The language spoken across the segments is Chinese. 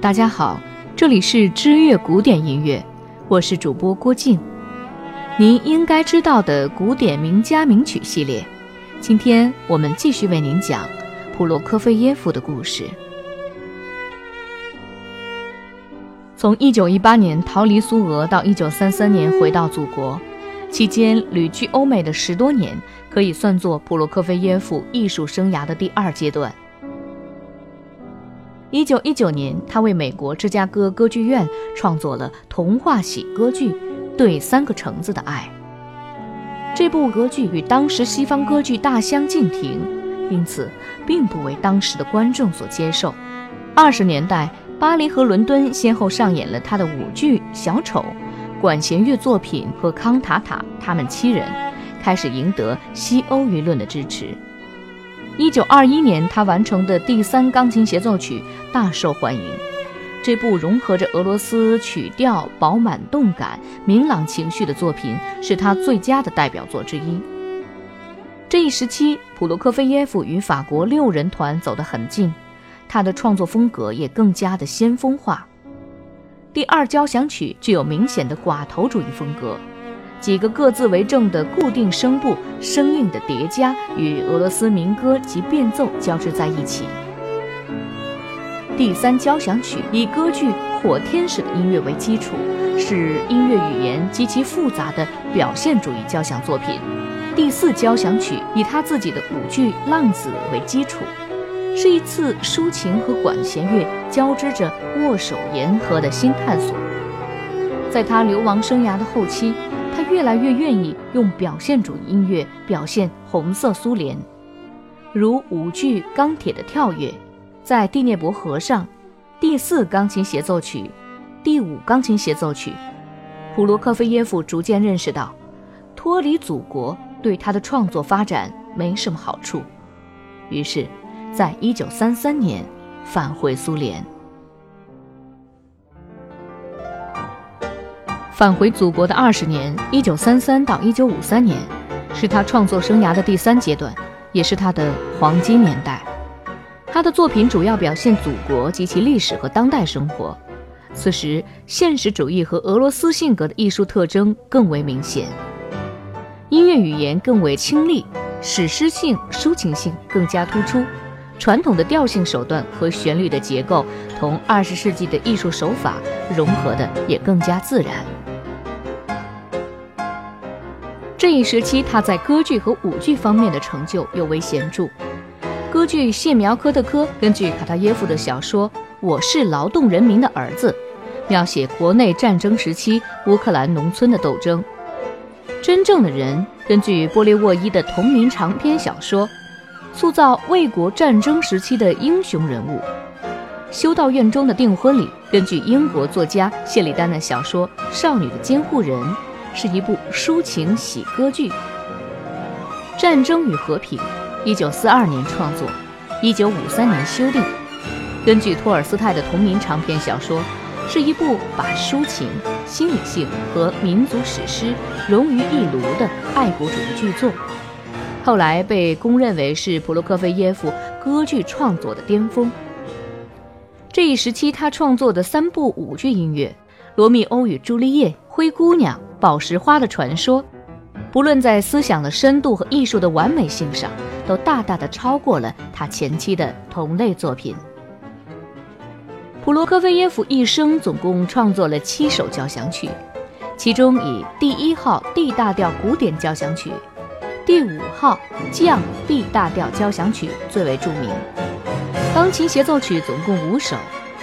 大家好，这里是知乐古典音乐，我是主播郭静。您应该知道的古典名家名曲系列，今天我们继续为您讲普罗科菲耶夫的故事。从1918年逃离苏俄到1933年回到祖国，期间旅居欧美的十多年，可以算作普罗科菲耶夫艺术生涯的第二阶段。一九一九年，他为美国芝加哥歌剧院创作了童话喜歌剧《对三个橙子的爱》。这部歌剧与当时西方歌剧大相径庭，因此并不为当时的观众所接受。二十年代，巴黎和伦敦先后上演了他的舞剧《小丑》、管弦乐作品和《康塔塔》，他们七人开始赢得西欧舆论的支持。一九二一年，他完成的第三钢琴协奏曲大受欢迎。这部融合着俄罗斯曲调、饱满动感、明朗情绪的作品，是他最佳的代表作之一。这一时期，普罗科菲耶夫与法国六人团走得很近，他的创作风格也更加的先锋化。第二交响曲具有明显的寡头主义风格。几个各自为政的固定声部声韵的叠加，与俄罗斯民歌及变奏交织在一起。第三交响曲以歌剧《火天使》的音乐为基础，是音乐语言极其复杂的表现主义交响作品。第四交响曲以他自己的舞剧《浪子》为基础，是一次抒情和管弦乐交织着握手言和的新探索。在他流亡生涯的后期。他越来越愿意用表现主义音乐表现红色苏联，如舞剧《钢铁的跳跃》，在第聂伯河上，第四钢琴协奏曲，第五钢琴协奏曲，普罗科菲耶夫逐渐认识到，脱离祖国对他的创作发展没什么好处，于是，在一九三三年返回苏联。返回祖国的二十年，一九三三到一九五三年，是他创作生涯的第三阶段，也是他的黄金年代。他的作品主要表现祖国及其历史和当代生活。此时，现实主义和俄罗斯性格的艺术特征更为明显，音乐语言更为清丽，史诗性、抒情性更加突出，传统的调性手段和旋律的结构同二十世纪的艺术手法融合的也更加自然。这一时期，他在歌剧和舞剧方面的成就尤为显著。歌剧《谢苗科特科》根据卡塔耶夫的小说《我是劳动人民的儿子》，描写国内战争时期乌克兰农村的斗争。《真正的人》根据波列沃伊的同名长篇小说，塑造卫国战争时期的英雄人物。《修道院中的订婚礼》根据英国作家谢里丹的小说《少女的监护人》。是一部抒情喜歌剧，《战争与和平》，一九四二年创作，一九五三年修订。根据托尔斯泰的同名长篇小说，是一部把抒情、心理性和民族史诗融于一炉的爱国主义巨作。后来被公认为是普罗科菲耶夫歌剧创作的巅峰。这一时期，他创作的三部舞剧音乐，《罗密欧与朱丽叶》《灰姑娘》。宝石花的传说，不论在思想的深度和艺术的完美性上，都大大的超过了他前期的同类作品。普罗科菲耶夫一生总共创作了七首交响曲，其中以第一号 D 大调古典交响曲、第五号降 B 大调交响曲最为著名。钢琴协奏曲总共五首，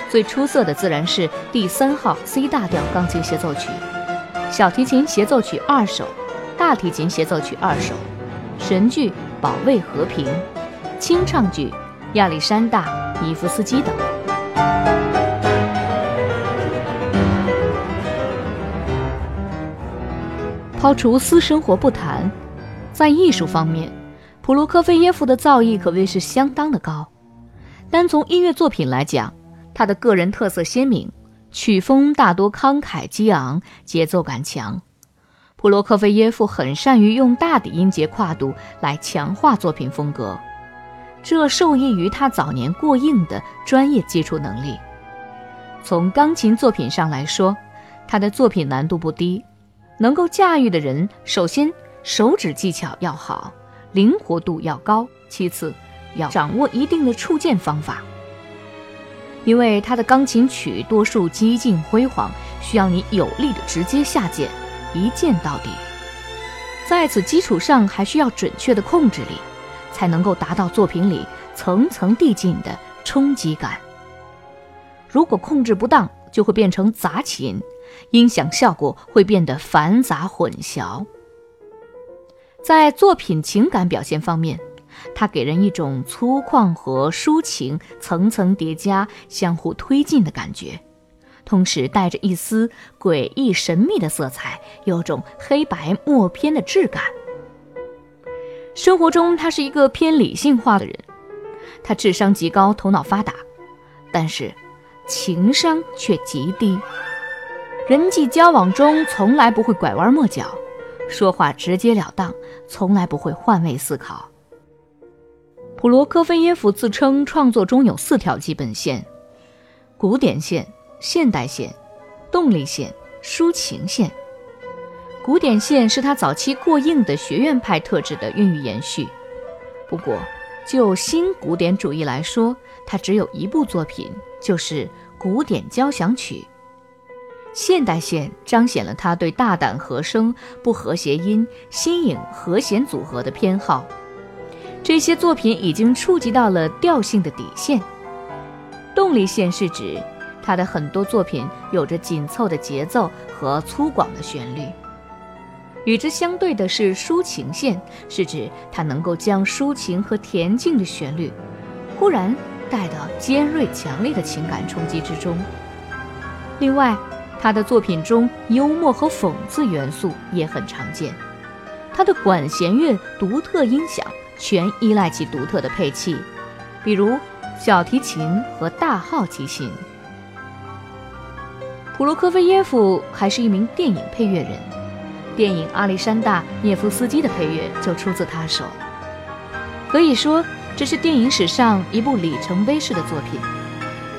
最出色的自然是第三号 C 大调钢琴协奏曲。小提琴协奏曲二首，大提琴协奏曲二首，神剧《保卫和平》，清唱剧《亚历山大·伊夫斯基》等。抛除私生活不谈，在艺术方面，普罗科菲耶夫的造诣可谓是相当的高。单从音乐作品来讲，他的个人特色鲜明。曲风大多慷慨激昂，节奏感强。普罗科菲耶夫很善于用大的音节跨度来强化作品风格，这受益于他早年过硬的专业基础能力。从钢琴作品上来说，他的作品难度不低。能够驾驭的人，首先手指技巧要好，灵活度要高；其次，要掌握一定的触键方法。因为他的钢琴曲多数激进辉煌，需要你有力的直接下键，一键到底。在此基础上，还需要准确的控制力，才能够达到作品里层层递进的冲击感。如果控制不当，就会变成杂琴，音响效果会变得繁杂混淆。在作品情感表现方面，它给人一种粗犷和抒情层层叠加、相互推进的感觉，同时带着一丝诡异神秘的色彩，有种黑白默片的质感。生活中，他是一个偏理性化的人，他智商极高，头脑发达，但是情商却极低，人际交往中从来不会拐弯抹角，说话直截了当，从来不会换位思考。普罗科菲耶夫自称创作中有四条基本线：古典线、现代线、动力线、抒情线。古典线是他早期过硬的学院派特质的孕育延续。不过，就新古典主义来说，他只有一部作品，就是《古典交响曲》。现代线彰显了他对大胆和声、不和谐音、新颖和弦组合的偏好。这些作品已经触及到了调性的底线。动力线是指他的很多作品有着紧凑的节奏和粗犷的旋律。与之相对的是抒情线，是指他能够将抒情和恬静的旋律，忽然带到尖锐强烈的情感冲击之中。另外，他的作品中幽默和讽刺元素也很常见。他的管弦乐独特音响。全依赖其独特的配器，比如小提琴和大号提琴。普罗科菲耶夫还是一名电影配乐人，电影《阿历山大·涅夫斯基》的配乐就出自他手。可以说，这是电影史上一部里程碑式的作品。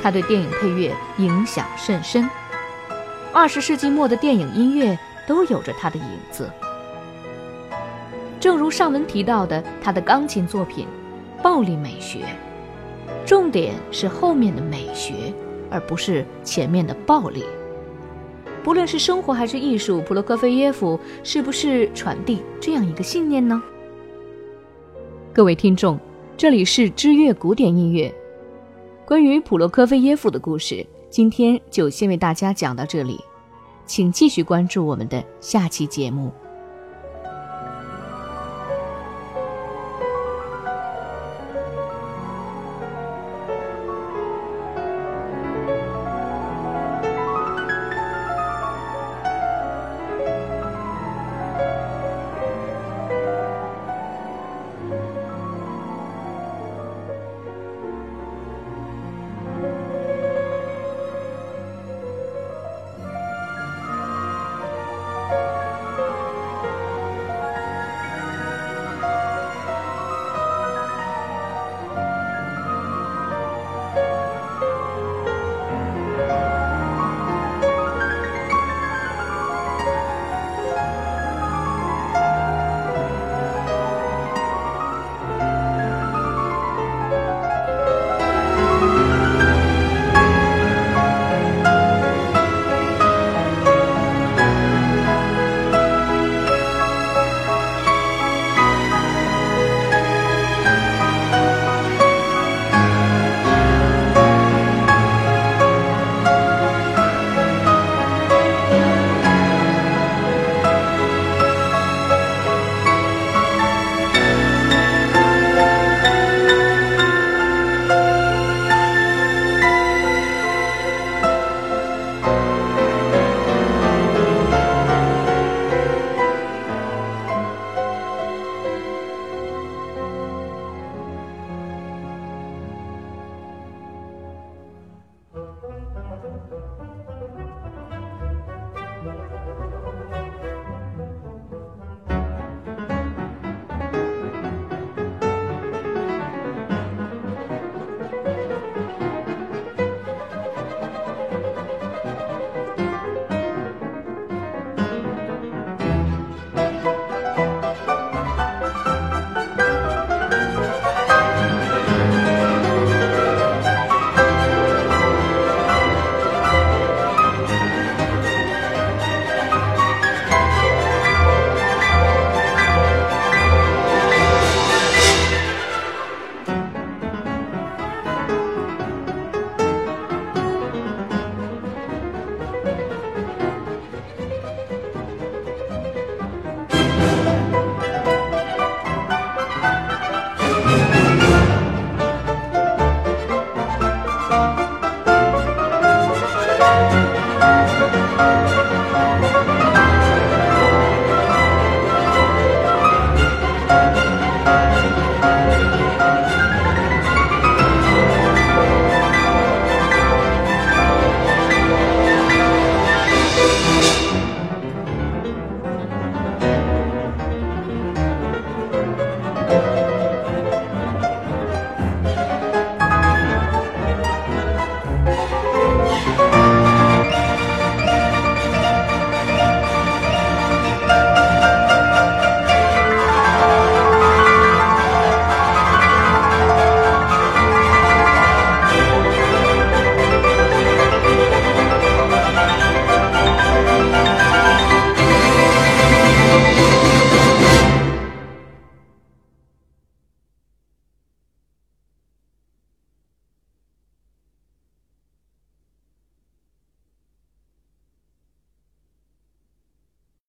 他对电影配乐影响甚深，二十世纪末的电影音乐都有着他的影子。正如上文提到的，他的钢琴作品《暴力美学》，重点是后面的美学，而不是前面的暴力。不论是生活还是艺术，普罗科菲耶夫是不是传递这样一个信念呢？各位听众，这里是知乐古典音乐，关于普罗科菲耶夫的故事，今天就先为大家讲到这里，请继续关注我们的下期节目。